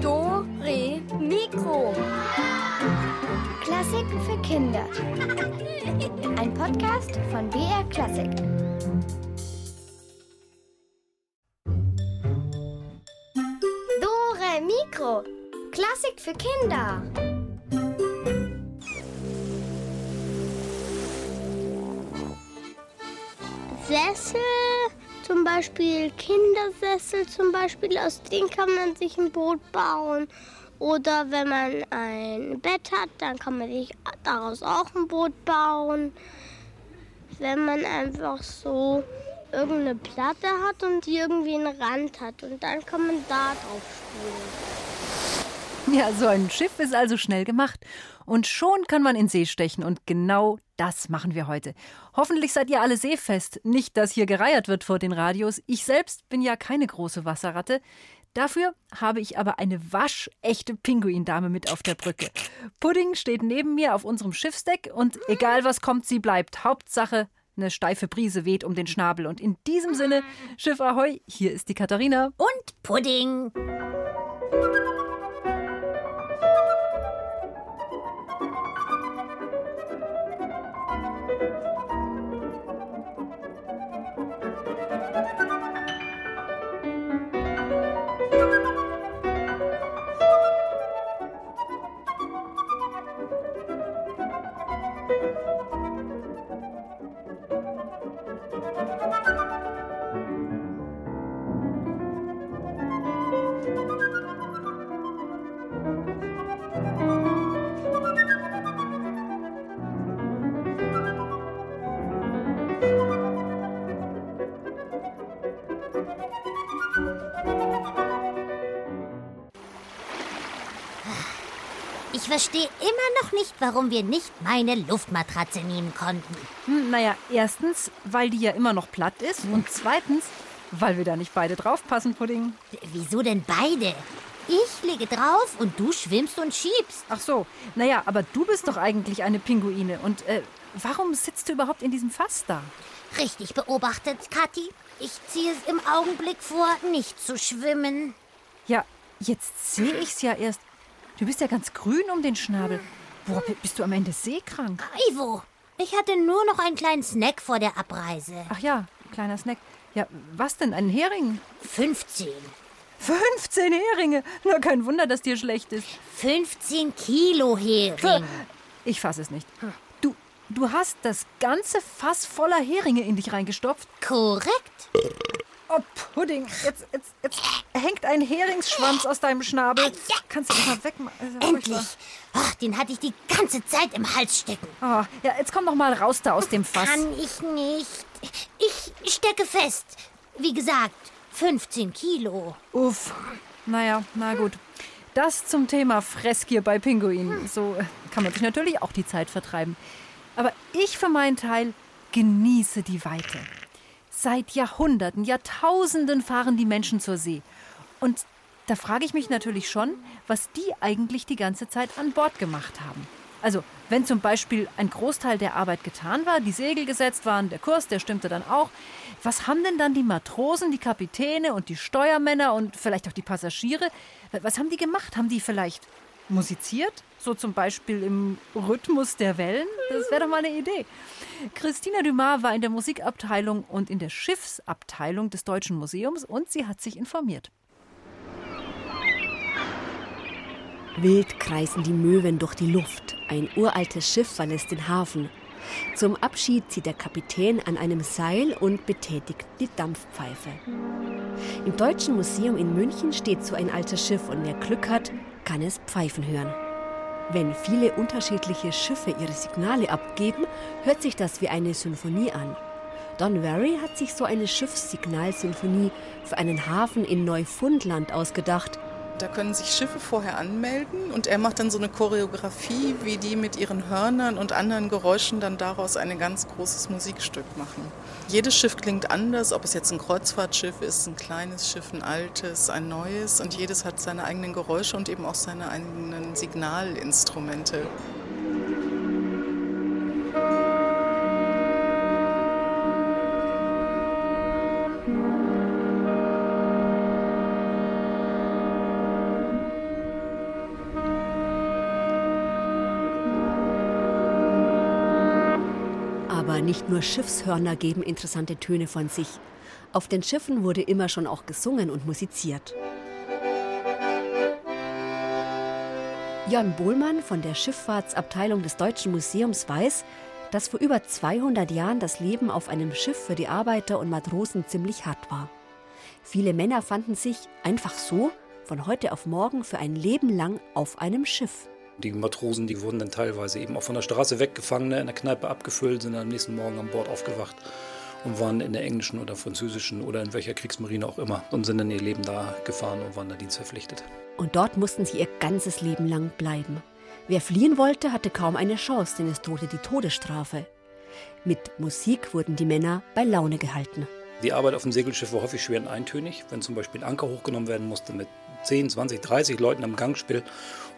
Do, Re, Mikro. Klassiken für Kinder. Ein Podcast von BR Klassik. Dore Mikro. Klassik für Kinder. Sessel, zum Beispiel Kindersessel, zum Beispiel, aus denen kann man sich ein Boot bauen. Oder wenn man ein Bett hat, dann kann man sich daraus auch ein Boot bauen. Wenn man einfach so irgendeine Platte hat und die irgendwie einen Rand hat und dann kann man da drauf spielen. Ja, so ein Schiff ist also schnell gemacht. Und schon kann man in See stechen. Und genau das machen wir heute. Hoffentlich seid ihr alle seefest. Nicht, dass hier gereiert wird vor den Radios. Ich selbst bin ja keine große Wasserratte. Dafür habe ich aber eine waschechte Pinguindame mit auf der Brücke. Pudding steht neben mir auf unserem Schiffsdeck und egal was kommt, sie bleibt. Hauptsache, eine steife Brise weht um den Schnabel. Und in diesem Sinne, Schiff Ahoi, hier ist die Katharina. Und Pudding. Ich verstehe immer noch nicht, warum wir nicht meine Luftmatratze nehmen konnten. Hm, naja, erstens, weil die ja immer noch platt ist. Und zweitens, weil wir da nicht beide draufpassen, Pudding. Wieso denn beide? Ich lege drauf und du schwimmst und schiebst. Ach so, naja, aber du bist doch eigentlich eine Pinguine. Und äh, warum sitzt du überhaupt in diesem Fass da? Richtig beobachtet, Kathi. Ich ziehe es im Augenblick vor, nicht zu schwimmen. Ja, jetzt sehe ich's ja erst. Du bist ja ganz grün um den Schnabel. Boah, bist du am Ende seekrank? Ivo, ich hatte nur noch einen kleinen Snack vor der Abreise. Ach ja, kleiner Snack. Ja, was denn? Einen Hering? 15. 15 Heringe! Nur kein Wunder, dass dir schlecht ist. 15 Kilo Hering. Ich fasse es nicht. Du, du hast das ganze Fass voller Heringe in dich reingestopft. Korrekt. Oh, Pudding, jetzt, jetzt, jetzt hängt ein Heringsschwanz aus deinem Schnabel. Kannst du das mal wegmachen? Ja Endlich. Ach, den hatte ich die ganze Zeit im Hals stecken. Oh, ja, jetzt komm doch mal raus da aus dem Fass. Kann ich nicht. Ich stecke fest. Wie gesagt, 15 Kilo. Uff. Naja, na gut. Das zum Thema Fressgier bei Pinguinen. So äh, kann man sich natürlich auch die Zeit vertreiben. Aber ich für meinen Teil genieße die Weite. Seit Jahrhunderten, Jahrtausenden fahren die Menschen zur See. Und da frage ich mich natürlich schon, was die eigentlich die ganze Zeit an Bord gemacht haben. Also, wenn zum Beispiel ein Großteil der Arbeit getan war, die Segel gesetzt waren, der Kurs, der stimmte dann auch, was haben denn dann die Matrosen, die Kapitäne und die Steuermänner und vielleicht auch die Passagiere, was haben die gemacht? Haben die vielleicht musiziert? So zum Beispiel im Rhythmus der Wellen? Das wäre doch mal eine Idee. Christina Dumas war in der Musikabteilung und in der Schiffsabteilung des Deutschen Museums und sie hat sich informiert. Wild kreisen die Möwen durch die Luft. Ein uraltes Schiff verlässt den Hafen. Zum Abschied zieht der Kapitän an einem Seil und betätigt die Dampfpfeife. Im Deutschen Museum in München steht so ein altes Schiff und wer Glück hat, kann es pfeifen hören. Wenn viele unterschiedliche Schiffe ihre Signale abgeben, hört sich das wie eine Symphonie an. Don Wary hat sich so eine Schiffssignalsymphonie für einen Hafen in Neufundland ausgedacht. Da können sich Schiffe vorher anmelden und er macht dann so eine Choreografie, wie die mit ihren Hörnern und anderen Geräuschen dann daraus ein ganz großes Musikstück machen. Jedes Schiff klingt anders, ob es jetzt ein Kreuzfahrtschiff ist, ein kleines Schiff, ein altes, ein neues und jedes hat seine eigenen Geräusche und eben auch seine eigenen Signalinstrumente. Nur Schiffshörner geben interessante Töne von sich. Auf den Schiffen wurde immer schon auch gesungen und musiziert. Jörn Bohlmann von der Schifffahrtsabteilung des Deutschen Museums weiß, dass vor über 200 Jahren das Leben auf einem Schiff für die Arbeiter und Matrosen ziemlich hart war. Viele Männer fanden sich einfach so von heute auf morgen für ein Leben lang auf einem Schiff. Die Matrosen, die wurden dann teilweise eben auch von der Straße weggefangen, in der Kneipe abgefüllt, sind am nächsten Morgen an Bord aufgewacht und waren in der englischen oder französischen oder in welcher Kriegsmarine auch immer und sind dann ihr Leben da gefahren und waren da dienstverpflichtet. Und dort mussten sie ihr ganzes Leben lang bleiben. Wer fliehen wollte, hatte kaum eine Chance, denn es drohte die Todesstrafe. Mit Musik wurden die Männer bei Laune gehalten. Die Arbeit auf dem Segelschiff war häufig schwer und eintönig. Wenn zum Beispiel ein Anker hochgenommen werden musste mit 10, 20, 30 Leuten am Gangspiel,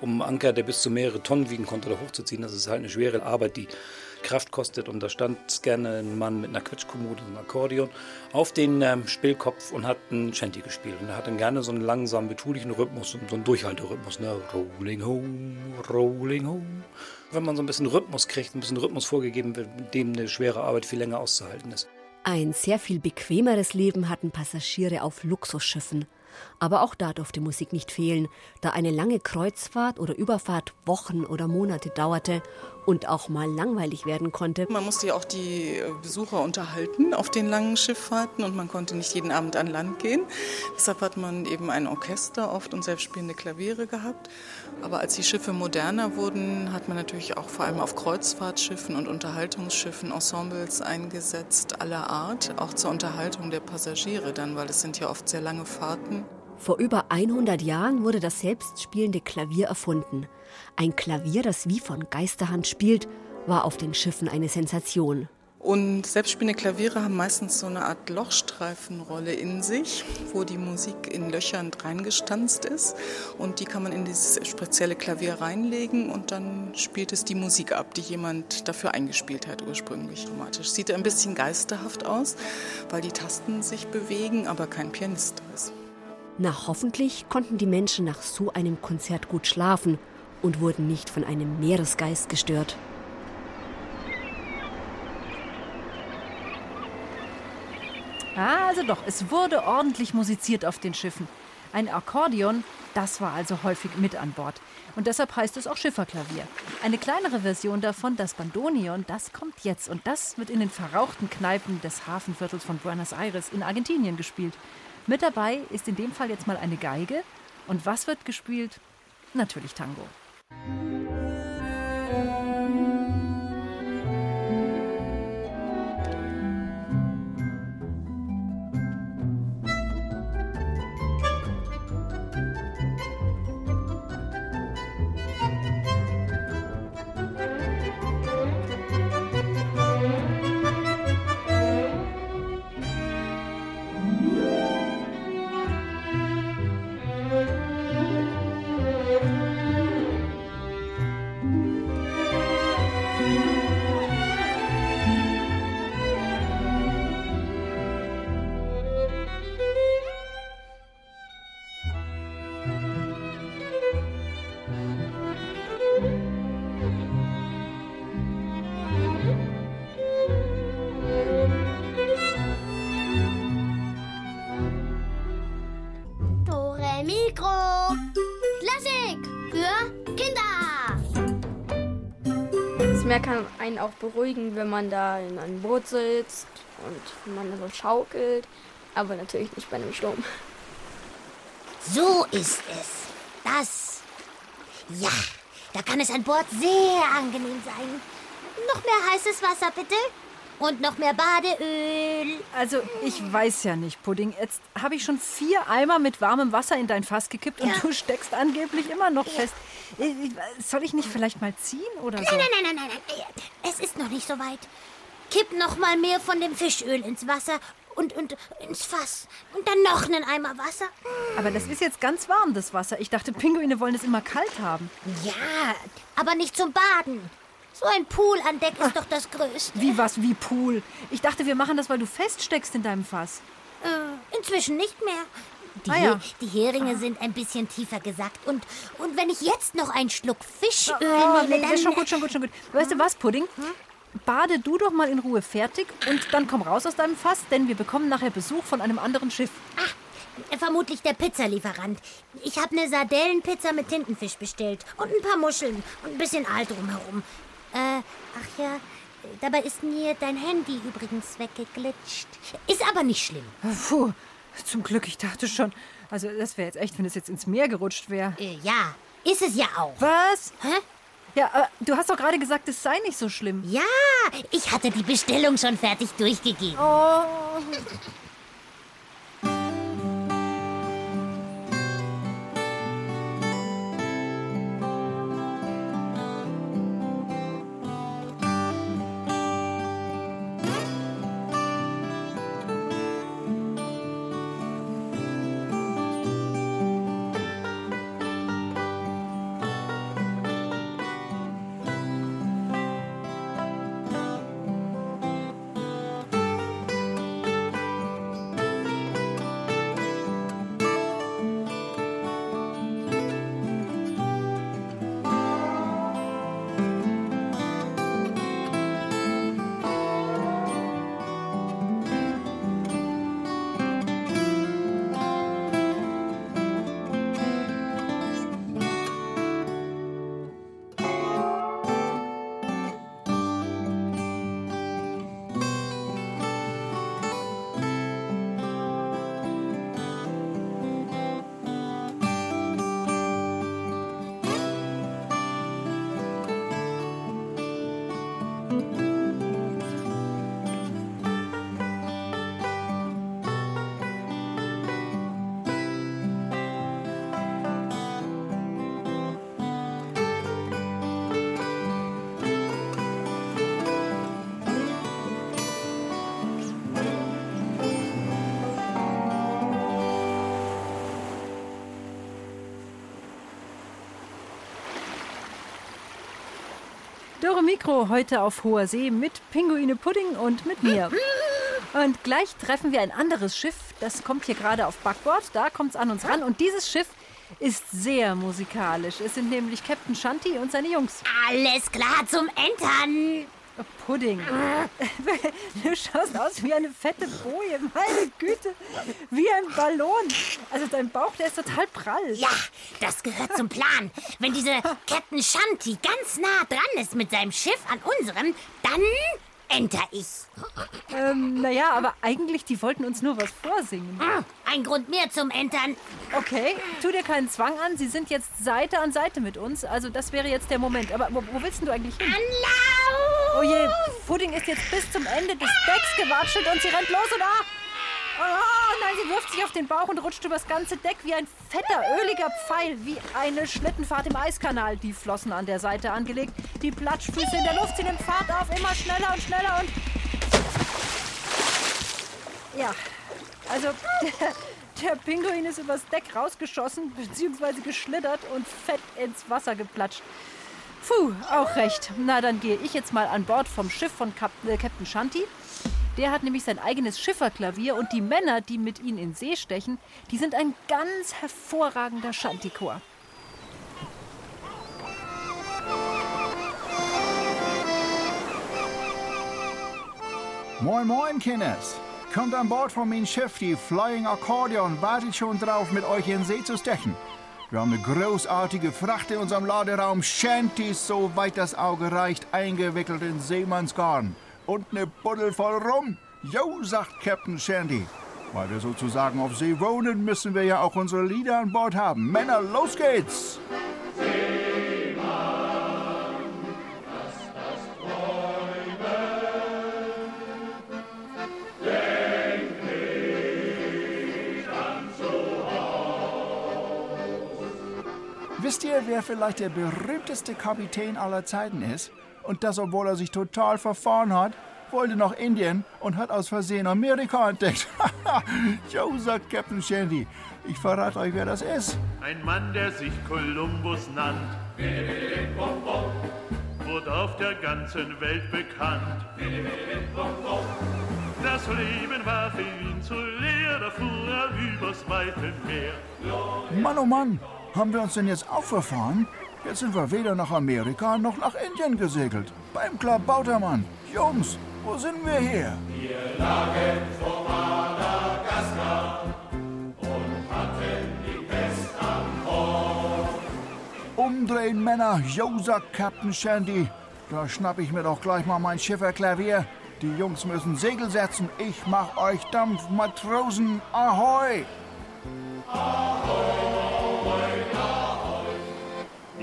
um einen Anker, der bis zu mehrere Tonnen wiegen konnte, da hochzuziehen, das ist halt eine schwere Arbeit, die Kraft kostet. Und da stand gerne ein Mann mit einer Quetschkommode und einem Akkordeon auf den ähm, Spielkopf und hat ein Shanty gespielt. Und er hat dann gerne so einen langsamen, betulichen Rhythmus, so einen Durchhalterhythmus. Ne? Rolling home, rolling home. Wenn man so ein bisschen Rhythmus kriegt, ein bisschen Rhythmus vorgegeben wird, mit dem eine schwere Arbeit viel länger auszuhalten ist. Ein sehr viel bequemeres Leben hatten Passagiere auf Luxusschiffen. Aber auch da durfte Musik nicht fehlen, da eine lange Kreuzfahrt oder Überfahrt Wochen oder Monate dauerte und auch mal langweilig werden konnte. Man musste ja auch die äh, Besucher unterhalten auf den langen Schifffahrten und man konnte nicht jeden Abend an Land gehen. Deshalb hat man eben ein Orchester oft und selbstspielende Klaviere gehabt. Aber als die Schiffe moderner wurden, hat man natürlich auch vor allem auf Kreuzfahrtschiffen und Unterhaltungsschiffen Ensembles eingesetzt aller Art, auch zur Unterhaltung der Passagiere dann, weil es sind ja oft sehr lange Fahrten. Vor über 100 Jahren wurde das selbstspielende Klavier erfunden. Ein Klavier, das wie von Geisterhand spielt, war auf den Schiffen eine Sensation. Und selbstspielende Klaviere haben meistens so eine Art Lochstreifenrolle in sich, wo die Musik in Löchern reingestanzt ist. Und die kann man in dieses spezielle Klavier reinlegen und dann spielt es die Musik ab, die jemand dafür eingespielt hat, ursprünglich dramatisch. Sieht ein bisschen geisterhaft aus, weil die Tasten sich bewegen, aber kein Pianist ist. Na, hoffentlich konnten die Menschen nach so einem Konzert gut schlafen und wurden nicht von einem Meeresgeist gestört. Also doch, es wurde ordentlich musiziert auf den Schiffen. Ein Akkordeon, das war also häufig mit an Bord. Und deshalb heißt es auch Schifferklavier. Eine kleinere Version davon, das Bandoneon, das kommt jetzt. Und das wird in den verrauchten Kneipen des Hafenviertels von Buenos Aires in Argentinien gespielt. Mit dabei ist in dem Fall jetzt mal eine Geige. Und was wird gespielt? Natürlich Tango. Auch beruhigen, wenn man da in einem Boot sitzt und man so schaukelt. Aber natürlich nicht bei einem Sturm. So ist es. Das. Ja, da kann es an Bord sehr angenehm sein. Noch mehr heißes Wasser, bitte. Und noch mehr Badeöl. Also, ich weiß ja nicht, Pudding. Jetzt habe ich schon vier Eimer mit warmem Wasser in dein Fass gekippt und Ja. du steckst angeblich immer noch fest. Äh, Soll ich nicht vielleicht mal ziehen oder so? Nein, nein, nein, nein, nein. Es ist noch nicht so weit. Kipp noch mal mehr von dem Fischöl ins Wasser und, und ins Fass. Und dann noch einen Eimer Wasser. Aber das ist jetzt ganz warm, das Wasser. Ich dachte, Pinguine wollen es immer kalt haben. Ja, aber nicht zum Baden. So ein Pool an Deck ist doch das Größte. Wie was, wie Pool? Ich dachte, wir machen das, weil du feststeckst in deinem Fass. Äh, inzwischen nicht mehr. Die, Ah ja. die Heringe sind ein bisschen tiefer gesackt. Und, und wenn ich jetzt noch einen Schluck Fischöl Oh, nehme, nee, dann... schon gut, schon gut, schon gut. Weißt du was, Pudding? bade du doch mal in Ruhe fertig und dann komm raus aus deinem Fass, denn wir bekommen nachher Besuch von einem anderen Schiff. Äh, Vermutlich der Pizzalieferant. Ich habe eine Sardellenpizza mit Tintenfisch bestellt. Und ein paar Muscheln. Und ein bisschen Aal drumherum. Äh, ach ja, dabei ist mir dein Handy übrigens weggeglitscht. Ist aber nicht schlimm. Puh, zum Glück, ich dachte schon. Also, das wäre jetzt echt, wenn es jetzt ins Meer gerutscht wäre. Äh, ja, ist es ja auch. Was? Hä? Ja, aber du hast doch gerade gesagt, es sei nicht so schlimm. Ja, ich hatte die Bestellung schon fertig durchgegeben. Oh. Dürre Mikro heute auf hoher See mit Pinguine Pudding und mit mir. Und gleich treffen wir ein anderes Schiff. Das kommt hier gerade auf Backbord. Da kommt es an uns ran. Und dieses Schiff ist sehr musikalisch. Es sind nämlich Captain Shanty und seine Jungs. Alles klar zum Entern. Pudding. Du schaust aus wie eine fette Boje. Meine Güte. Wie ein Ballon. Also dein Bauch, der ist total prall. Ja, das gehört zum Plan. Wenn diese Captain Shanty ganz nah dran ist mit seinem Schiff an unserem, dann enter ich. Ähm, naja, aber eigentlich, die wollten uns nur was vorsingen. Hm, Ein Grund mehr zum Entern. Okay, tu dir keinen Zwang an. Sie sind jetzt Seite an Seite mit uns. Also das wäre jetzt der Moment. Aber wo, wo willst du eigentlich hin? Anlauf! Oh je, Pudding ist jetzt bis zum Ende des Decks gewatschelt und sie rennt los und ah! Oh nein, sie wirft sich auf den Bauch und rutscht übers ganze Deck wie ein fetter, öliger Pfeil, wie eine Schlittenfahrt im Eiskanal. Die Flossen an der Seite angelegt, die Platschfüße in der Luft, sie nimmt Fahrt auf, immer schneller und schneller und... Ja, also der, Pinguin ist übers Deck rausgeschossen, beziehungsweise geschlittert und fett ins Wasser geplatscht. Puh, auch recht. Na, dann gehe ich jetzt mal an Bord vom Schiff von Kap äh, Captain Shanty. Der hat nämlich sein eigenes Schifferklavier und die Männer, die mit ihm in See stechen, die sind ein ganz hervorragender Shanty-Chor. Moin, moin, Kinders. Kommt an Bord von meinem Schiff, die Flying Accordion, wartet schon drauf, mit euch in See zu stechen. Wir haben eine großartige Fracht in unserem Laderaum, Shanties, soweit das Auge reicht, eingewickelt in Seemannsgarn. Und eine Buddel voll Rum. Jo, sagt Captain Shanty. Weil wir sozusagen auf See wohnen, müssen wir ja auch unsere Lieder an Bord haben. Männer, los geht's! Wisst ihr, wer vielleicht der berühmteste Kapitän aller Zeiten ist? Und das, obwohl er sich total verfahren hat, wollte nach Indien und hat aus Versehen Amerika entdeckt. jo, sagt Captain Shandy. Ich verrate euch, wer das ist. Ein Mann, der sich Kolumbus nannt, wurde auf der ganzen Welt bekannt. Das Leben war für ihn zu leer, da fuhr er übers weite Meer. Mann, oh Mann, haben wir uns denn jetzt auch verfahren? Jetzt sind wir weder nach Amerika noch nach Indien gesegelt. Beim Klabautermann. Jungs, wo sind wir hier? Umdrehen, Männer. Jo, sagt Captain Shandy. Da schnapp ich mir doch gleich mal mein Schifferklavier. Die Jungs müssen Segel setzen. Ich mach euch Dampf, Matrosen. Ahoi!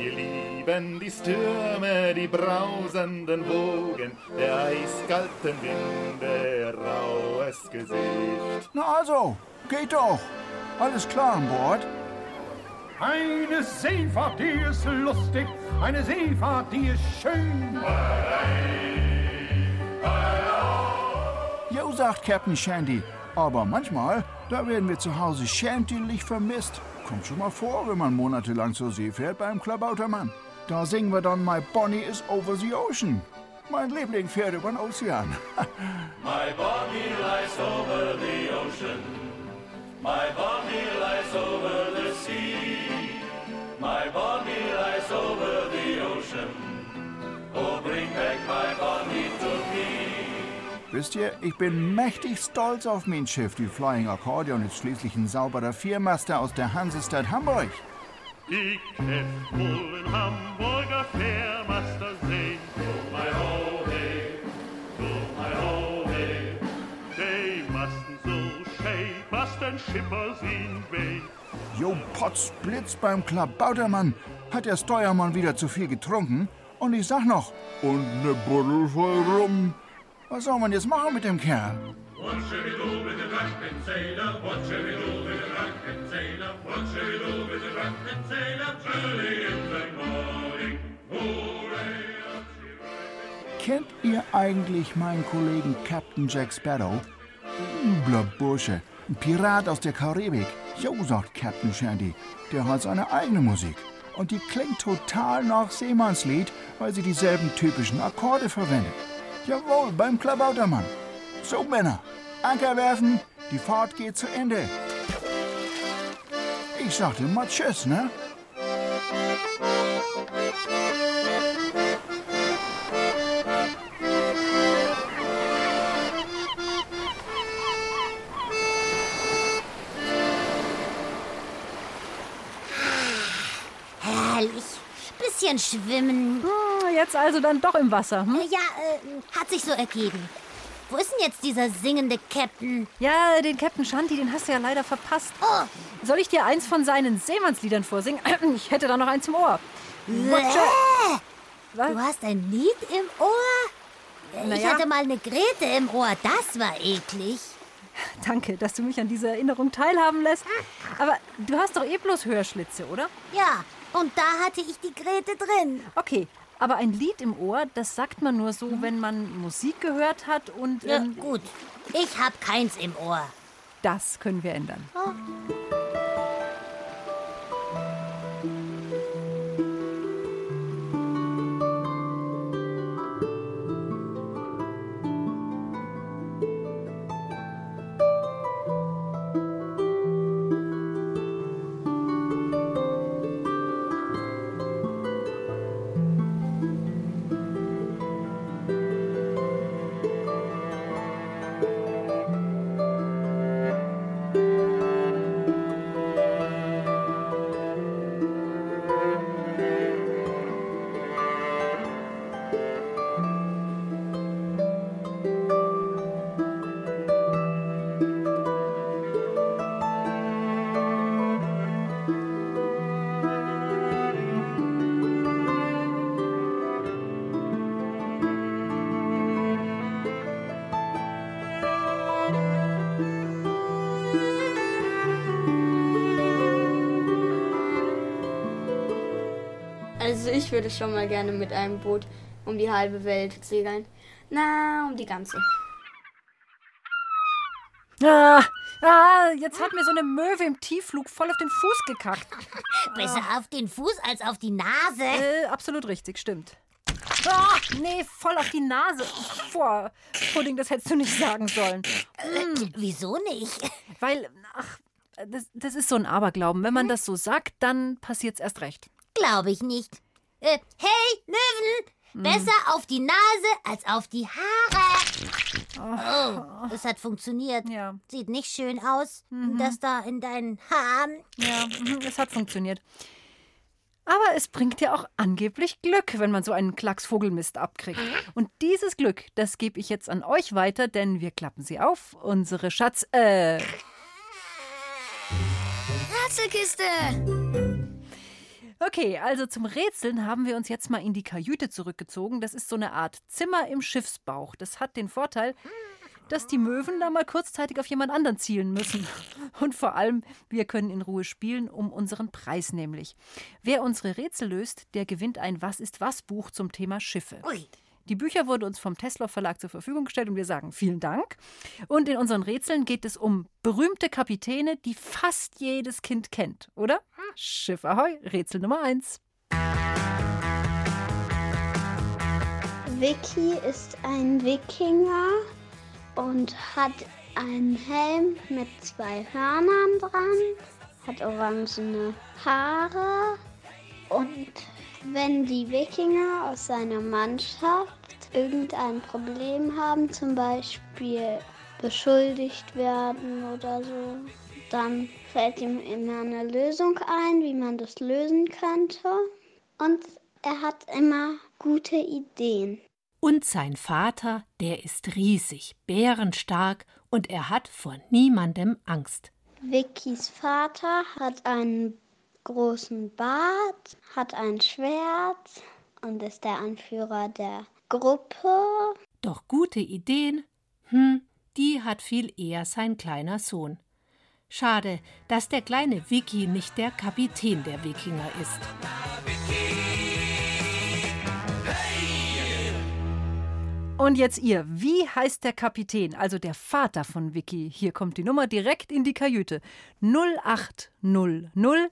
Wir lieben die Stürme, die brausenden Wogen, der eiskalten Winde, raues Gesicht. Na also, geht doch. Alles klar an Bord? Eine Seefahrt, die ist lustig, eine Seefahrt, die ist schön. Jo, sagt Captain Shandy. Aber manchmal, da werden wir zu Hause schämtlich vermisst. Kommt schon mal vor, wenn man monatelang zur See fährt beim Klabautermann. Da singen wir dann My Bonnie is over the ocean. Mein Liebling fährt über den Ozean. My Bonnie lies over the ocean. My Bonnie lies over Wisst ihr, ich bin mächtig stolz auf mein Schiff. Die Flying Accordion ist schließlich ein sauberer Viermaster aus der Hansestadt Hamburg. Ich kennt wohl in Hamburger Fährmaster sehen. Oh my ho hey, oh my ho hey. They mustn't so shake, was den Schipper sehen weh. Jo, Potz Blitz beim Klabautermann. Hat der Steuermann wieder zu viel getrunken? Und ich sag noch, und ne Buddel voll rum. Was soll man jetzt machen mit dem Kerl? Kennt ihr eigentlich meinen Kollegen Captain Jack Sparrow? Übler Bursche, ein Pirat aus der Karibik. Jo, sagt Captain Shandy. Der hat seine eigene Musik. Und die klingt total nach Seemannslied, weil sie dieselben typischen Akkorde verwendet. Jawohl, beim Klabautermann. So, Männer, Anker werfen, die Fahrt geht zu Ende. Ich sagte mal Tschüss, ne? Herrlich. Bisschen schwimmen. Jetzt also dann doch im Wasser. Hm? Ja, äh, hat sich so ergeben. Wo ist denn jetzt dieser singende Captain? Ja, den Captain Shanty, den hast du ja leider verpasst. Oh, Soll ich dir eins von seinen Seemannsliedern vorsingen? Ich hätte da noch eins im Ohr. Bäh. Was? Du hast ein Lied im Ohr? Ich Naja. hatte mal eine Grete im Ohr. Das war eklig. Danke, dass du mich an dieser Erinnerung teilhaben lässt. Aber du hast doch eh bloß Hörschlitze, oder? Ja, und da hatte ich die Grete drin. Okay, aber ein Lied im Ohr, das sagt man nur so, wenn man Musik gehört hat und Ja, ähm, gut. Ich hab keins im Ohr. das können wir ändern. Also ich würde schon mal gerne mit einem Boot um die halbe Welt segeln. Na, um die ganze. Ah, ah, jetzt hat mir so eine Möwe im Tiefflug voll auf den Fuß gekackt. Besser auf den Fuß als auf die Nase. Äh, absolut richtig, stimmt. Ah, nee, voll auf die Nase. Boah, Pudding, das hättest du nicht sagen sollen. Äh, wieso nicht? Weil, ach, das, das ist so ein Aberglauben. Wenn man das so sagt, dann passiert's erst recht. Glaube ich nicht. Äh, hey, Löwen! Besser auf die Nase als auf die Haare. Oh, das hat funktioniert. Ja. Sieht nicht schön aus, das da in deinen Haaren. Ja, mhm, es hat funktioniert. Aber es bringt ja auch angeblich Glück, wenn man so einen Klacks Vogelmist abkriegt. Und dieses Glück, das gebe ich jetzt an euch weiter, denn wir klappen sie auf. Unsere Schatz, äh, Ratzelkiste. Okay, also zum Rätseln haben wir uns jetzt mal in die Kajüte zurückgezogen. Das ist so eine Art Zimmer im Schiffsbauch. Das hat den Vorteil, dass die Möwen da mal kurzzeitig auf jemand anderen zielen müssen. Und vor allem, wir können in Ruhe spielen, um unseren Preis nämlich. Wer unsere Rätsel löst, der gewinnt ein Was ist was Buch zum Thema Schiffe. Ui. Die Bücher wurden uns vom Tesla Verlag zur Verfügung gestellt und wir sagen vielen Dank. Und in unseren Rätseln geht es um berühmte Kapitäne, die fast jedes Kind kennt, oder? Schiff Ahoi, Rätsel Nummer 1. Vicky ist ein Wikinger und hat einen Helm mit zwei Hörnern dran, hat orangene Haare und wenn die Wikinger aus seiner Mannschaft irgendein Problem haben, zum Beispiel beschuldigt werden oder so, dann fällt ihm immer eine Lösung ein, wie man das lösen könnte. Und er hat immer gute Ideen. Und sein Vater, der ist riesig, bärenstark und er hat vor niemandem Angst. Vickys Vater hat einen großen Bart, hat ein Schwert und ist der Anführer der Gruppe. Doch gute Ideen, hm, die hat viel eher sein kleiner Sohn. Schade, dass der kleine Vicky nicht der Kapitän der Wikinger ist. Und jetzt ihr, wie heißt der Kapitän, also der Vater von Vicky? Hier kommt die Nummer direkt in die Kajüte. 0800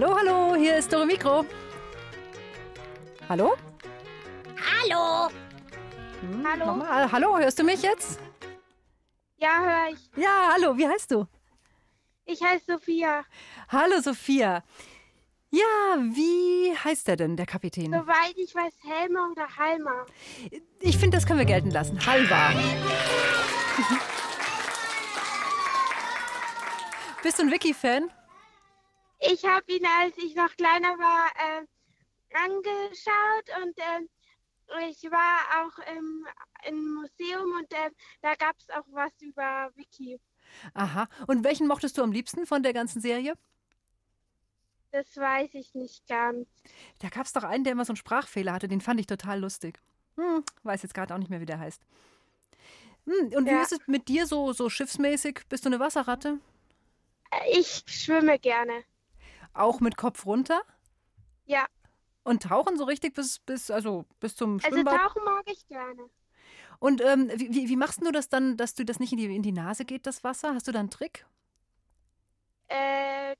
Hallo, hallo, hier ist Dore Mikro. Hallo? Hallo. Hallo. Nochmal, hallo, hörst du mich jetzt? Ja, höre ich. Ja, hallo, wie heißt du? Ich heiße Sophia. Hallo, Sophia. Ja, wie heißt der denn, der Kapitän? Soweit ich weiß, Helmer oder Halmer. Ich finde, das können wir gelten lassen. Halva. Bist du ein Wiki-Fan? Ich habe ihn, als ich noch kleiner war, äh, angeschaut und äh, ich war auch im, im Museum und äh, da gab es auch was über Wiki. Aha. Und welchen mochtest du am liebsten von der ganzen Serie? Das weiß ich nicht ganz. Da gab es doch einen, der immer so einen Sprachfehler hatte. Den fand ich total lustig. Hm, weiß jetzt gerade auch nicht mehr, wie der heißt. Hm, und wie Ja. ist es mit dir so, so schiffsmäßig? Bist du eine Wasserratte? Äh, Ich schwimme gerne. Auch mit Kopf runter? Ja, Und tauchen so richtig bis, bis, also bis zum also Schwimmbad? tauchen mag ich gerne. Und ähm, wie, wie- machst du das dann, dass du das nicht in die, in die Nase geht, das Wasser? Hast du da einen Trick? Äh,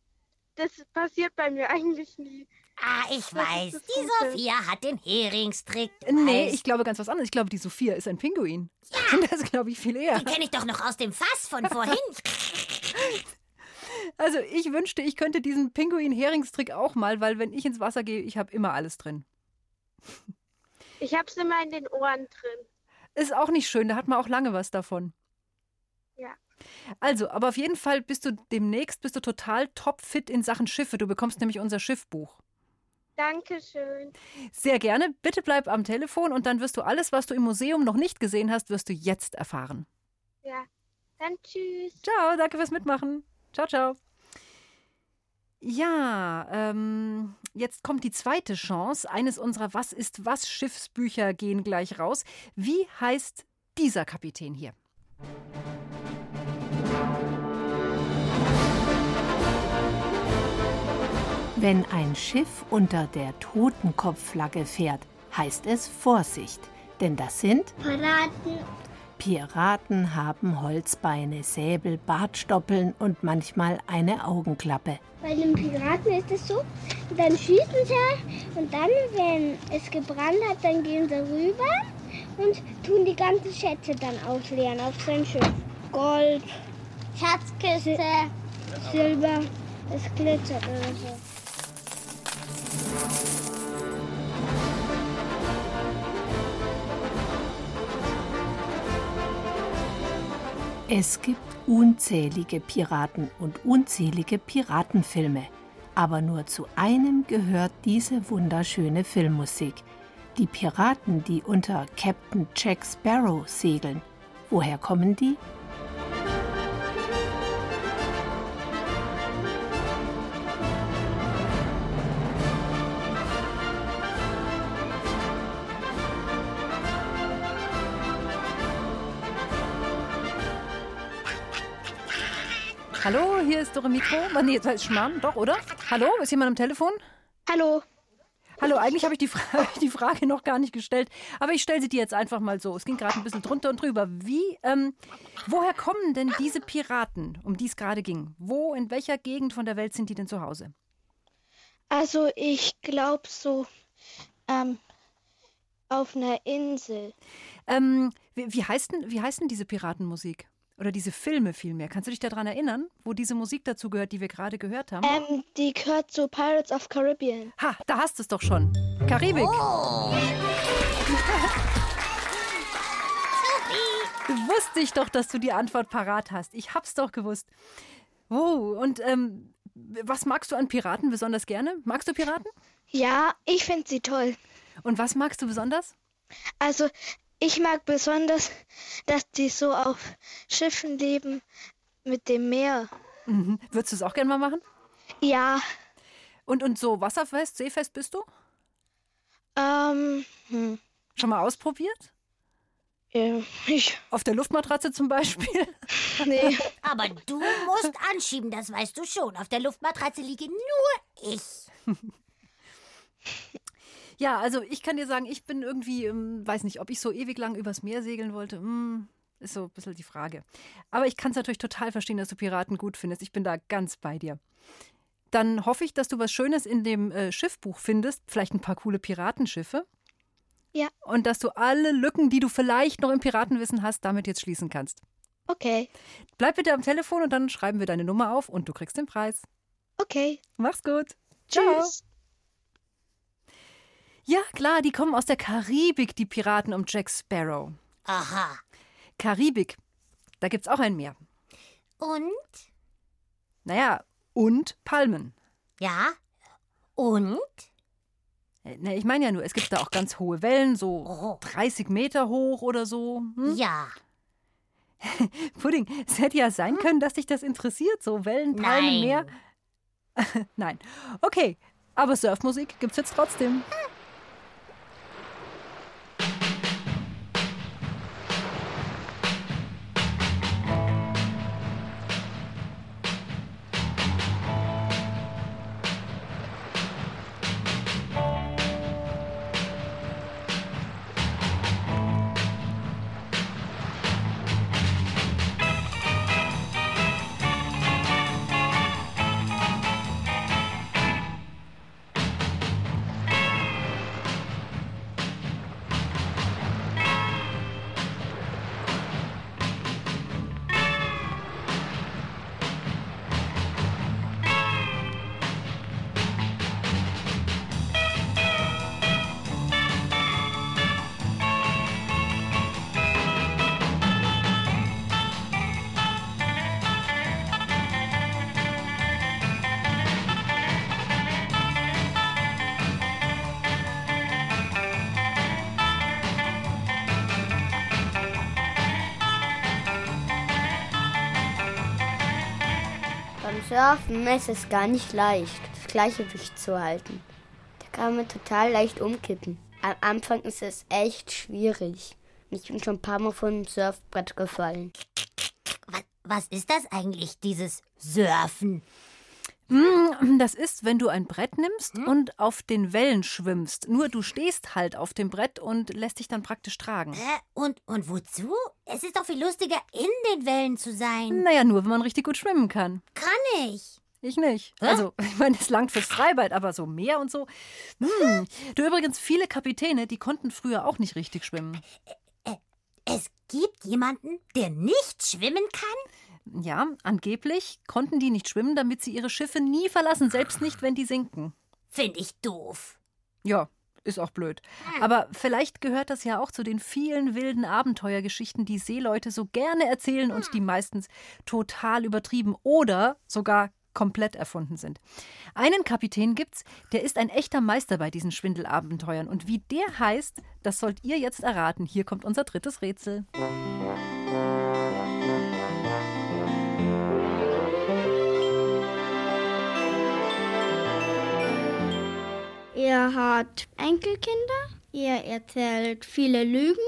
das passiert bei mir eigentlich nie. Ah, ich Das weiß. Die Gute. Sophia hat den Heringstrick. Nee, weißt. ich glaube ganz was anderes. Ich glaube, die Sophia ist ein Pinguin. Das glaube ich viel eher. Die kenne ich doch noch aus dem Fass von vorhin. Also ich wünschte, ich könnte diesen Pinguin-Heringstrick auch mal, weil wenn ich ins Wasser gehe, ich habe immer alles drin. Ich hab's immer in den Ohren drin. Ist auch nicht schön, da hat man auch lange was davon. Ja. Also, aber auf jeden Fall bist du demnächst bist du total topfit in Sachen Schiffe. Du bekommst nämlich unser Schiffbuch. Dankeschön. Sehr gerne. Bitte bleib am Telefon und dann wirst du alles, was du im Museum noch nicht gesehen hast, wirst du jetzt erfahren. Ja. Dann tschüss. Ciao, danke fürs Mitmachen. Ciao, ciao. Ja, ähm, jetzt kommt die zweite Chance. Eines unserer Was ist was Schiffsbücher gehen gleich raus. Wie heißt dieser Kapitän hier? Wenn ein Schiff unter der Totenkopfflagge fährt, heißt es Vorsicht, denn das sind Piraten. Piraten haben Holzbeine, Säbel, Bartstoppeln und manchmal eine Augenklappe. Bei den Piraten ist es so, dann schießen sie und dann, wenn es gebrannt hat, dann gehen sie rüber und tun die ganzen Schätze dann ausleeren auf sein Schiff. Gold, Schatzkiste, Silber, es glitzert oder so. Es gibt unzählige Piraten und unzählige Piratenfilme. Aber nur zu einem gehört diese wunderschöne Filmmusik. Die Piraten, die unter Captain Jack Sparrow segeln. Woher kommen die? Hallo, hier ist Dore Mikro. Nee, das ist Schmarrn, doch, oder? Hallo, ist jemand am Telefon? Hallo. Hallo, eigentlich habe ich die, Fra die Frage noch gar nicht gestellt, aber ich stelle sie dir jetzt einfach mal so. Es ging gerade ein bisschen drunter und drüber. Wie, ähm, woher kommen denn diese Piraten, um die es gerade ging? Wo, in welcher Gegend von der Welt sind die denn zu Hause? Also ich glaube so ähm, auf einer Insel. Ähm, wie, wie, heißt denn, wie heißt denn diese Piratenmusik? Oder diese Filme vielmehr. Kannst du dich daran erinnern, wo diese Musik dazu gehört, die wir gerade gehört haben? Ähm, die gehört zu Pirates of Caribbean. Ha, da hast du es doch schon. Karibik. Oh. Wusste ich doch, dass du die Antwort parat hast. Ich hab's doch gewusst. Oh, und ähm, was magst du an Piraten besonders gerne? Magst du Piraten? Ja, ich finde sie toll. Und was magst du besonders? Also, ich mag besonders, dass die so auf Schiffen leben mit dem Meer. Mhm. Würdest du es auch gerne mal machen? Ja. Und, und so wasserfest, seefest bist du? Ähm, hm. Schon mal ausprobiert? Ja, ich. Auf der Luftmatratze zum Beispiel? Nee. Aber du musst anschieben, das weißt du schon. Auf der Luftmatratze liege nur ich. Ja, also ich kann dir sagen, ich bin irgendwie, ähm, weiß nicht, ob ich so ewig lang übers Meer segeln wollte. Hm, ist so ein bisschen die Frage. Aber ich kann es natürlich total verstehen, dass du Piraten gut findest. Ich bin da ganz bei dir. Dann hoffe ich, dass du was Schönes in dem äh, Schiffbuch findest. Vielleicht ein paar coole Piratenschiffe. Ja. Und dass du alle Lücken, die du vielleicht noch im Piratenwissen hast, damit jetzt schließen kannst. Okay. Bleib bitte am Telefon und dann schreiben wir deine Nummer auf und du kriegst den Preis. Okay. Mach's gut. Ciao. Ja, klar, die kommen aus der Karibik, die Piraten um Jack Sparrow. Aha. Karibik, da gibt's auch ein Meer. Und? Naja, und Palmen. Ja. Und? Äh, Na, ich meine ja nur, es gibt da auch ganz hohe Wellen, so Oh. 30 Meter hoch oder so. Hm? Ja. Pudding, es hätte ja sein können, dass dich das interessiert, so Wellen, Palmen, Nein. Meer. Nein. Okay, aber Surfmusik gibt's jetzt trotzdem. Beim Surfen ist es gar nicht leicht, das Gleichgewicht zu halten. Da kann man total leicht umkippen. Am Anfang ist es echt schwierig. Ich bin schon ein paar Mal von dem Surfbrett gefallen. Was ist das eigentlich, dieses Surfen? Hm, Das ist, wenn du ein Brett nimmst und auf den Wellen schwimmst. Nur du stehst halt auf dem Brett und lässt dich dann praktisch tragen. Hä? Und, und wozu? Es ist doch viel lustiger, in den Wellen zu sein. Naja, nur wenn man richtig gut schwimmen kann. Kann ich. Ich nicht. Also, ich meine, es langt fürs Freibad, aber so Meer und so. Hm. Du übrigens, viele Kapitäne, die konnten früher auch nicht richtig schwimmen. Es gibt jemanden, der nicht schwimmen kann? Ja, angeblich konnten die nicht schwimmen, damit sie ihre Schiffe nie verlassen, selbst nicht, wenn die sinken. Finde ich doof. Ja, ist auch blöd. Aber vielleicht gehört das ja auch zu den vielen wilden Abenteuergeschichten, die Seeleute so gerne erzählen und die meistens total übertrieben oder sogar komplett erfunden sind. Einen Kapitän gibt's, der ist ein echter Meister bei diesen Schwindelabenteuern. Und wie der heißt, das sollt ihr jetzt erraten. Hier kommt unser drittes Rätsel. Er hat Enkelkinder. Er erzählt viele Lügen.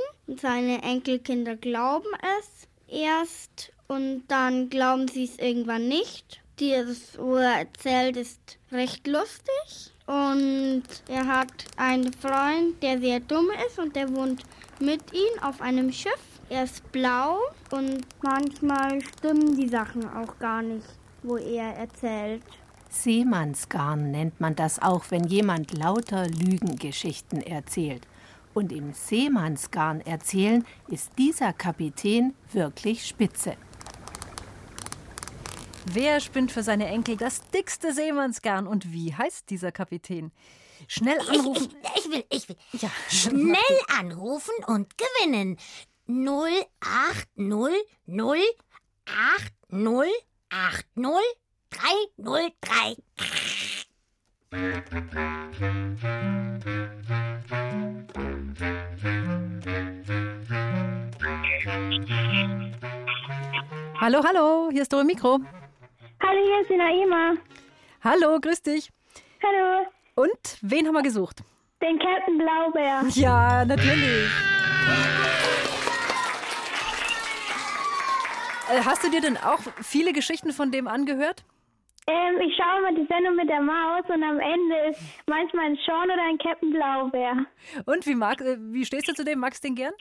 Seine Enkelkinder glauben es erst und dann glauben sie es irgendwann nicht. Das, wo er erzählt, ist recht lustig. Und er hat einen Freund, der sehr dumm ist und der wohnt mit ihm auf einem Schiff. Er ist blau und manchmal stimmen die Sachen auch gar nicht, wo er erzählt. Seemannsgarn nennt man das auch, wenn jemand lauter Lügengeschichten erzählt. Und im Seemannsgarn erzählen ist dieser Kapitän wirklich spitze. Wer spinnt für seine Enkel das dickste Seemannsgarn und wie heißt dieser Kapitän? Schnell anrufen. Ich, ich will, ich will. Ja. Schnell anrufen und gewinnen. 080 80 80 303. Hallo, hallo, hier ist Dore Mikro. Hallo, hier ist die Naima. Hallo, grüß dich. Hallo. Und wen haben wir gesucht? Den Captain Blaubeer. Ja, natürlich. Äh, Hast du dir denn auch viele Geschichten von dem angehört? Ähm, ich schaue mal die Sendung mit der Maus und am Ende ist manchmal ein Sean oder ein Captain Blaubeer. Und wie, mag, äh, wie stehst du zu dem? Magst du den gern?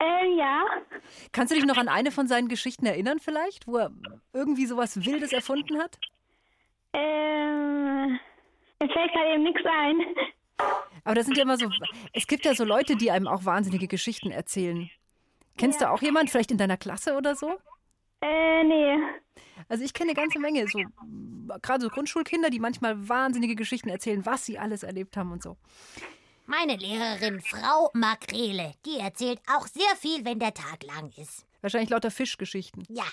Ähm, ja. Kannst du dich noch an eine von seinen Geschichten erinnern vielleicht, wo er irgendwie sowas Wildes erfunden hat? Ähm, mir fällt gerade eben nichts ein. Aber das sind ja immer so, es gibt ja so Leute, die einem auch wahnsinnige Geschichten erzählen. Kennst du auch jemanden, vielleicht in deiner Klasse oder so? Äh, nee. Also ich kenne eine ganze Menge, so gerade so Grundschulkinder, die manchmal wahnsinnige Geschichten erzählen, was sie alles erlebt haben und so. Meine Lehrerin Frau Makrele, die erzählt auch sehr viel, wenn der Tag lang ist. Wahrscheinlich lauter Fischgeschichten. Ja,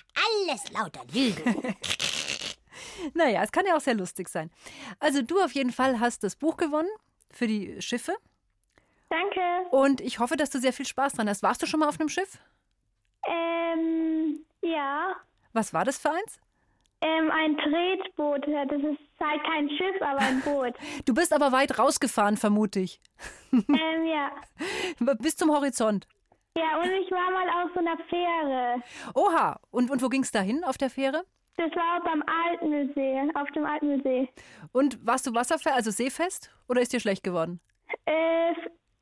alles lauter Lügen. Naja, es kann ja auch sehr lustig sein. Also du auf jeden Fall hast das Buch gewonnen für die Schiffe. Danke. Und ich hoffe, dass du sehr viel Spaß dran hast. Warst du schon mal auf einem Schiff? Ähm, ja. Was war das für eins? Ähm, ein Tretboot. Das ist halt kein Schiff, aber ein Boot. Du bist aber weit rausgefahren, vermute ich. ähm, ja. Bis zum Horizont. Ja, und ich war mal auf so einer Fähre. Oha, und, und wo ging es dahin auf der Fähre? Das war beim Altmühlsee, auf dem Altmühlsee. Und warst du wasserfest, also seefest? Oder ist dir schlecht geworden? Äh,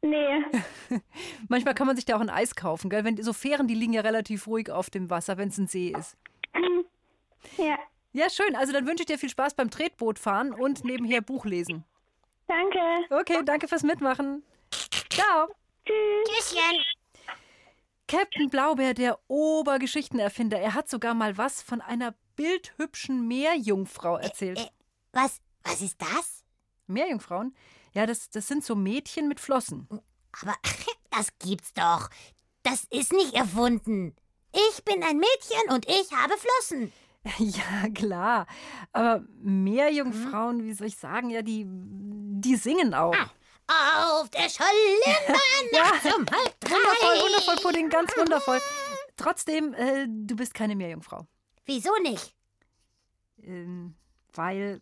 nee. Manchmal kann man sich da auch ein Eis kaufen, gell? Wenn, so Fähren, die liegen ja relativ ruhig auf dem Wasser, wenn es ein See ist. Ja. Ja, schön. Also dann wünsche ich dir viel Spaß beim Tretbootfahren und nebenher Buch lesen. Danke. Okay, danke fürs Mitmachen. Ciao. Tschüss. Tschüsschen. Captain Blaubeer, der Obergeschichtenerfinder, er hat sogar mal was von einer bildhübschen Meerjungfrau erzählt. Was, was ist das? Meerjungfrauen? Ja, das, das sind so Mädchen mit Flossen. Aber das gibt's doch. Das ist nicht erfunden. Ich bin ein Mädchen und ich habe Flossen. Ja, klar. Aber Meerjungfrauen, wie soll ich sagen, ja, die, die singen auch. Auf der Schollenbahn Ja, um halb drei. Wundervoll, wundervoll, Pudding, ganz wundervoll. Trotzdem, äh, du bist keine Meerjungfrau. Wieso nicht? Ähm, weil,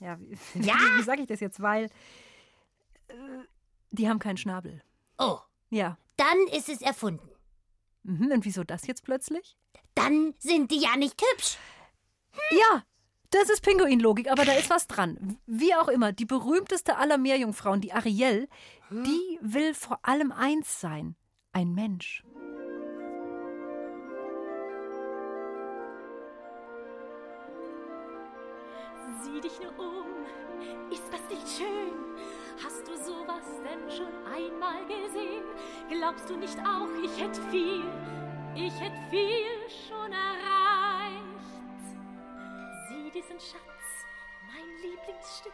ja, wie, Ja? wie sage ich das jetzt? Weil die haben keinen Schnabel. Oh, Ja. dann ist es erfunden. Mhm, und wieso das jetzt plötzlich? Dann sind die ja nicht hübsch. Ja, Das ist Pinguinlogik, aber da ist was dran. Wie auch immer, die berühmteste aller Meerjungfrauen, die Ariel, die will vor allem eins sein: ein Mensch. Sieh dich nur um, ist das nicht schön? Hast du sowas denn schon einmal gesehen? Glaubst du nicht auch, ich hätte viel, ich hätte viel schon erreicht? Sieh diesen Schatz, mein Lieblingsstück.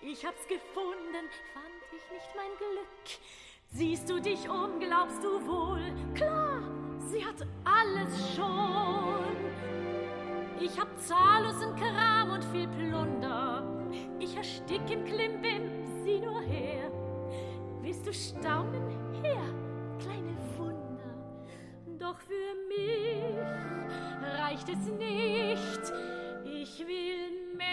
Ich hab's gefunden, fand ich nicht mein Glück. Siehst du dich um, glaubst du wohl? Klar, sie hat alles schon. Ich hab zahllosen Kram und viel Plunder. Ich erstick im Klimbim. Willst du staunen? Her, kleine Wunder. Doch für mich reicht es nicht. Ich will mehr.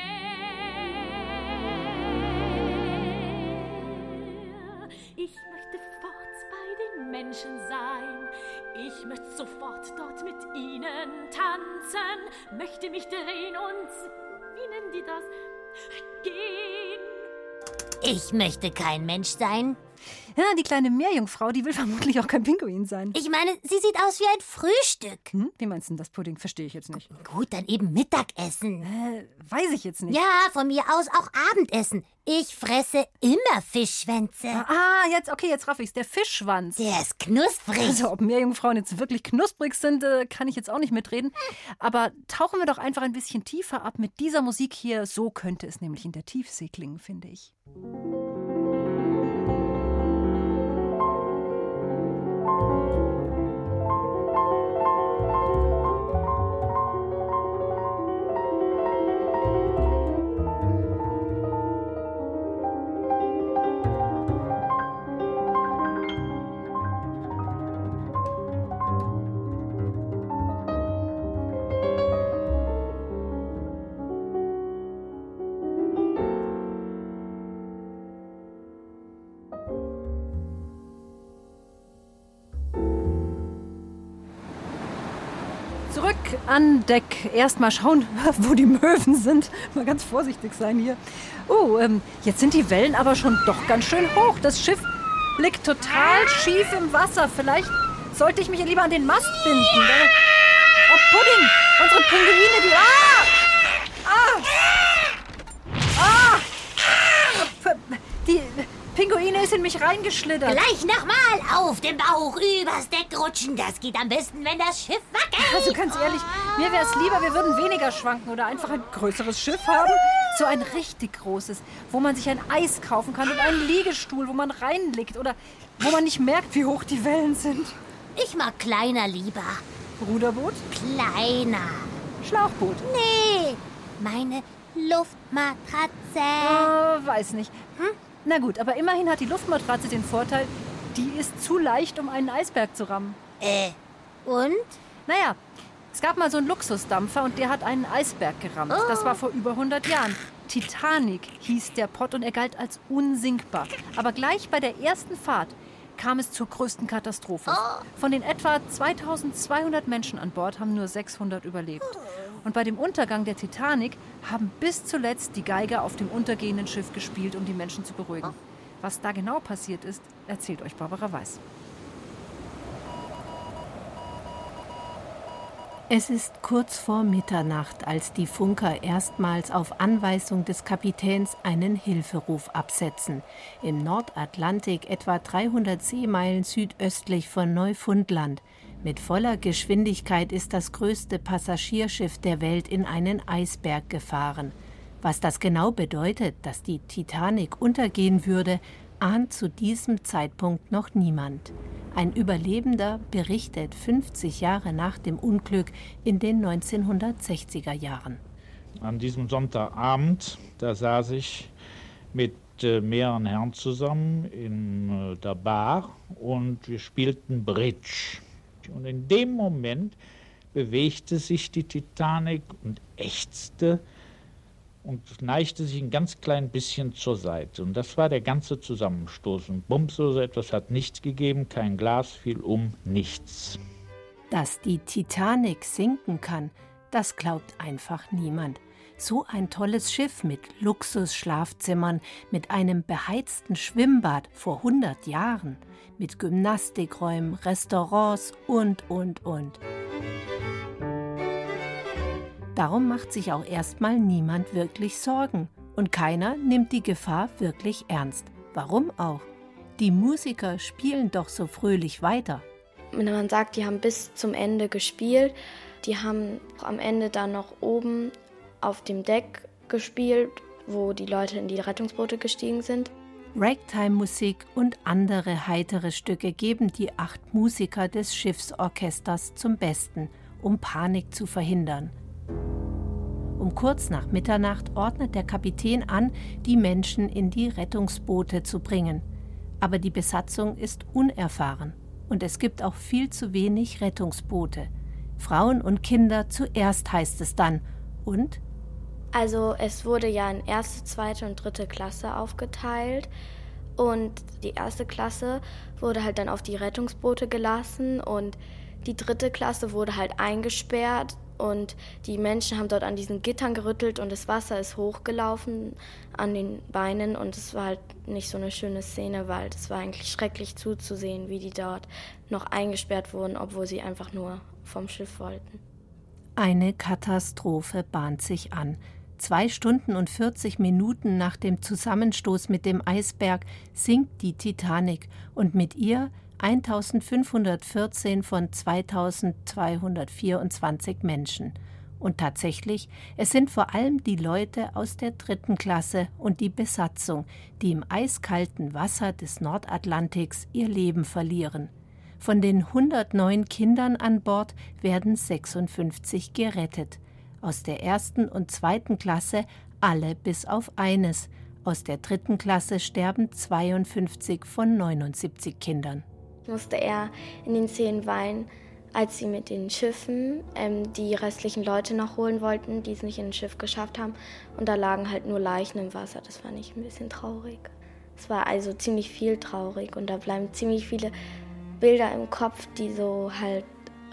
Ich möchte fort bei den Menschen sein. Ich möchte sofort dort mit ihnen tanzen, möchte mich drehen und, wie nennen die das, gehen. Ich möchte kein Mensch sein. Ja, die kleine Meerjungfrau, die will vermutlich auch kein Pinguin sein. Ich meine, sie sieht aus wie ein Frühstück. Hm? Wie meinst du denn das Pudding? Verstehe ich jetzt nicht. Gut, dann eben Mittagessen. Äh, weiß ich jetzt nicht. Ja, von mir aus auch Abendessen. Ich fresse immer Fischschwänze. Ah, jetzt, okay, jetzt raff ich's. Der Fischschwanz. Der ist knusprig. Also, ob Meerjungfrauen jetzt wirklich knusprig sind, äh, kann ich jetzt auch nicht mitreden. Aber tauchen wir doch einfach ein bisschen tiefer ab mit dieser Musik hier. So könnte es nämlich in der Tiefsee klingen, finde ich. An Deck. Erstmal schauen, wo die Möwen sind. Mal ganz vorsichtig sein hier. Oh, ähm, jetzt sind die Wellen aber schon doch ganz schön hoch. Das Schiff blickt total schief im Wasser. Vielleicht sollte ich mich lieber an den Mast binden. Da- Oh, Pudding! Unsere Pinguine, die. Ah! Pinguine ist in mich reingeschlittert. Gleich nochmal auf dem Bauch übers Deck rutschen. Das geht am besten, wenn das Schiff wackelt. Also ganz ehrlich, mir wäre es lieber, wir würden weniger schwanken oder einfach ein größeres Schiff haben. So ein richtig großes, wo man sich ein Eis kaufen kann und einen Liegestuhl, wo man reinliegt oder wo man nicht merkt, wie hoch die Wellen sind. Ich mag kleiner lieber. Ruderboot? Kleiner. Schlauchboot? Nee, meine Luftmatratze. Oh, weiß nicht. Hm? Na gut, aber immerhin hat die Luftmatratze den Vorteil, die ist zu leicht, um einen Eisberg zu rammen. Äh, und? Naja, es gab mal so einen Luxusdampfer und der hat einen Eisberg gerammt. Oh. Das war vor über 100 Jahren. Titanic hieß der Pott und er galt als unsinkbar. Aber gleich bei der ersten Fahrt kam es zur größten Katastrophe. Von den etwa 2200 Menschen an Bord haben nur 600 überlebt. Und bei dem Untergang der Titanic haben bis zuletzt die Geiger auf dem untergehenden Schiff gespielt, um die Menschen zu beruhigen. Was da genau passiert ist, erzählt euch Barbara Weiß. Es ist kurz vor Mitternacht, als die Funker erstmals auf Anweisung des Kapitäns einen Hilferuf absetzen. Im Nordatlantik, etwa 300 Seemeilen südöstlich von Neufundland. Mit voller Geschwindigkeit ist das größte Passagierschiff der Welt in einen Eisberg gefahren. Was das genau bedeutet, dass die Titanic untergehen würde, ahnt zu diesem Zeitpunkt noch niemand. Ein Überlebender berichtet 50 Jahre nach dem Unglück in den 1960er Jahren. An diesem Sonntagabend, da saß ich mit äh, mehreren Herren zusammen in äh, der Bar und wir spielten Bridge. Und in dem Moment bewegte sich die Titanic und ächzte und neigte sich ein ganz klein bisschen zur Seite. Und das war der ganze Zusammenstoß. Und Bums so etwas hat nichts gegeben, kein Glas fiel um, nichts. Dass die Titanic sinken kann, das glaubt einfach niemand. So ein tolles Schiff mit Luxusschlafzimmern, mit einem beheizten Schwimmbad vor 100 Jahren, mit Gymnastikräumen, Restaurants und, und, und. Darum macht sich auch erstmal niemand wirklich Sorgen und keiner nimmt die Gefahr wirklich ernst. Warum auch? Die Musiker spielen doch so fröhlich weiter. Wenn man sagt, die haben bis zum Ende gespielt, die haben am Ende dann noch oben auf dem Deck gespielt, wo die Leute in die Rettungsboote gestiegen sind. Ragtime-Musik und andere heitere Stücke geben die acht Musiker des Schiffsorchesters zum Besten, um Panik zu verhindern. Um kurz nach Mitternacht ordnet der Kapitän an, die Menschen in die Rettungsboote zu bringen. Aber die Besatzung ist unerfahren und es gibt auch viel zu wenig Rettungsboote. Frauen und Kinder zuerst heißt es dann. Und? Also es wurde ja in erste, zweite und dritte Klasse aufgeteilt. Und die erste Klasse wurde halt dann auf die Rettungsboote gelassen und die dritte Klasse wurde halt eingesperrt und die Menschen haben dort an diesen Gittern gerüttelt und das Wasser ist hochgelaufen an den Beinen und es war halt nicht so eine schöne Szene, weil es war eigentlich schrecklich zuzusehen, wie die dort noch eingesperrt wurden, obwohl sie einfach nur vom Schiff wollten. Eine Katastrophe bahnt sich an. Zwei Stunden und 40 Minuten nach dem Zusammenstoß mit dem Eisberg sinkt die Titanic und mit ihr 1514 von 2224 Menschen. Und tatsächlich, es sind vor allem die Leute aus der dritten Klasse und die Besatzung, die im eiskalten Wasser des Nordatlantiks ihr Leben verlieren. Von den 109 Kindern an Bord werden 56 gerettet. Aus der ersten und zweiten Klasse alle bis auf eines. Aus der dritten Klasse sterben 52 von 79 Kindern musste er in den Szenen weinen, als sie mit den Schiffen ähm, die restlichen Leute noch holen wollten, die es nicht in ein Schiff geschafft haben. Und da lagen halt nur Leichen im Wasser. Das fand ich ein bisschen traurig. Es war also ziemlich viel traurig und da bleiben ziemlich viele Bilder im Kopf, die so halt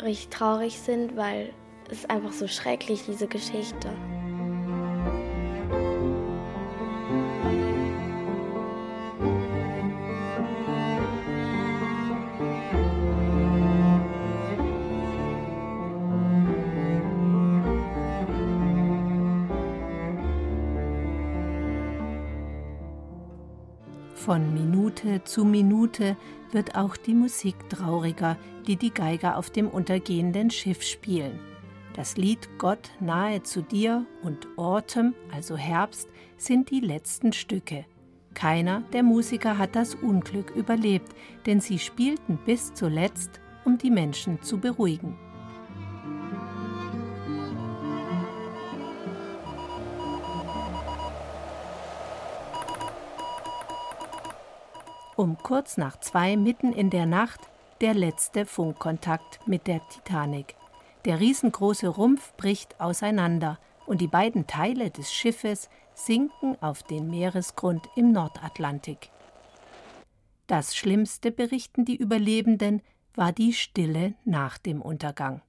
richtig traurig sind, weil ist einfach so schrecklich, diese Geschichte. Von Minute zu Minute wird auch die Musik trauriger, die die Geiger auf dem untergehenden Schiff spielen. Das Lied Gott nahe zu dir und Autumn, also Herbst, sind die letzten Stücke. Keiner der Musiker hat das Unglück überlebt, denn sie spielten bis zuletzt, um die Menschen zu beruhigen. Um kurz nach zwei mitten in der Nacht der letzte Funkkontakt mit der Titanic. Der riesengroße Rumpf bricht auseinander und die beiden Teile des Schiffes sinken auf den Meeresgrund im Nordatlantik. Das Schlimmste, berichten die Überlebenden, war die Stille nach dem Untergang.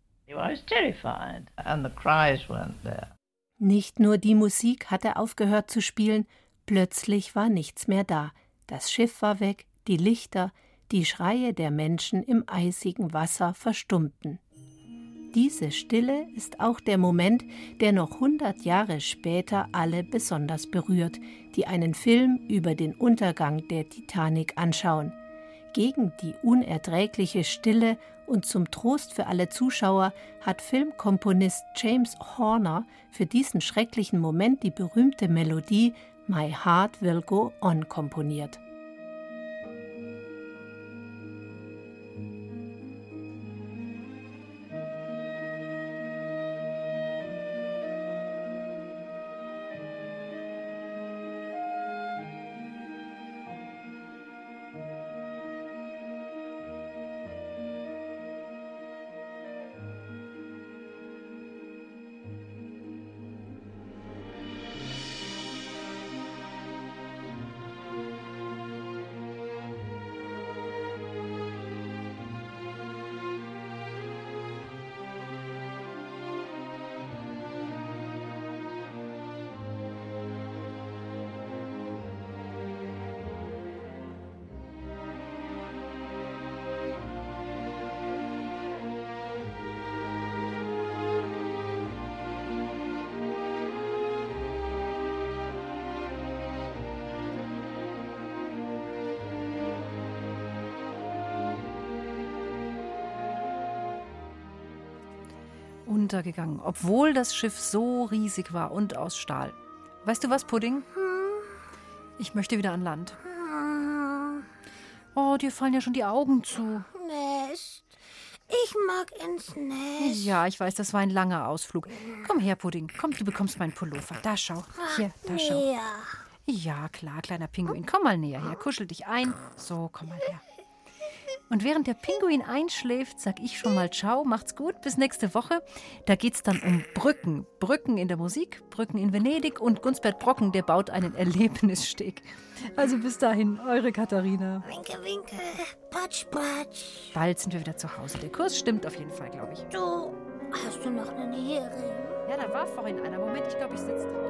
Nicht nur die Musik hatte aufgehört zu spielen, plötzlich war nichts mehr da. Das Schiff war weg, die Lichter, die Schreie der Menschen im eisigen Wasser verstummten. Diese Stille ist auch der Moment, der noch hundert Jahre später alle besonders berührt, die einen Film über den Untergang der Titanic anschauen. Gegen die unerträgliche Stille und zum Trost für alle Zuschauer hat Filmkomponist James Horner für diesen schrecklichen Moment die berühmte Melodie My Heart Will Go On komponiert. Untergegangen, obwohl das Schiff so riesig war und aus Stahl. Weißt du was, Pudding? Ich möchte wieder an Land. Oh, dir fallen ja schon die Augen zu. Nest. Ich mag ins Nest. Ja, ich weiß, das war ein langer Ausflug. Komm her, Pudding. Komm, du bekommst meinen Pullover. Da schau. Hier, da schau. Ja, klar, kleiner Pinguin. Komm mal näher her. Kuschel dich ein. So, komm mal her. Und während der Pinguin einschläft, sag ich schon mal Ciao, macht's gut, bis nächste Woche. Da geht's dann um Brücken. Brücken in der Musik, Brücken in Venedig und Gunsbert Brocken, der baut einen Erlebnissteg. Also bis dahin, eure Katharina. Winke, winke. Patsch, patsch. Bald sind wir wieder zu Hause. Der Kurs stimmt auf jeden Fall, glaube ich. Du, hast du noch einen Hering? Ja, da war vorhin einer. Moment, ich glaube, ich sitze drauf.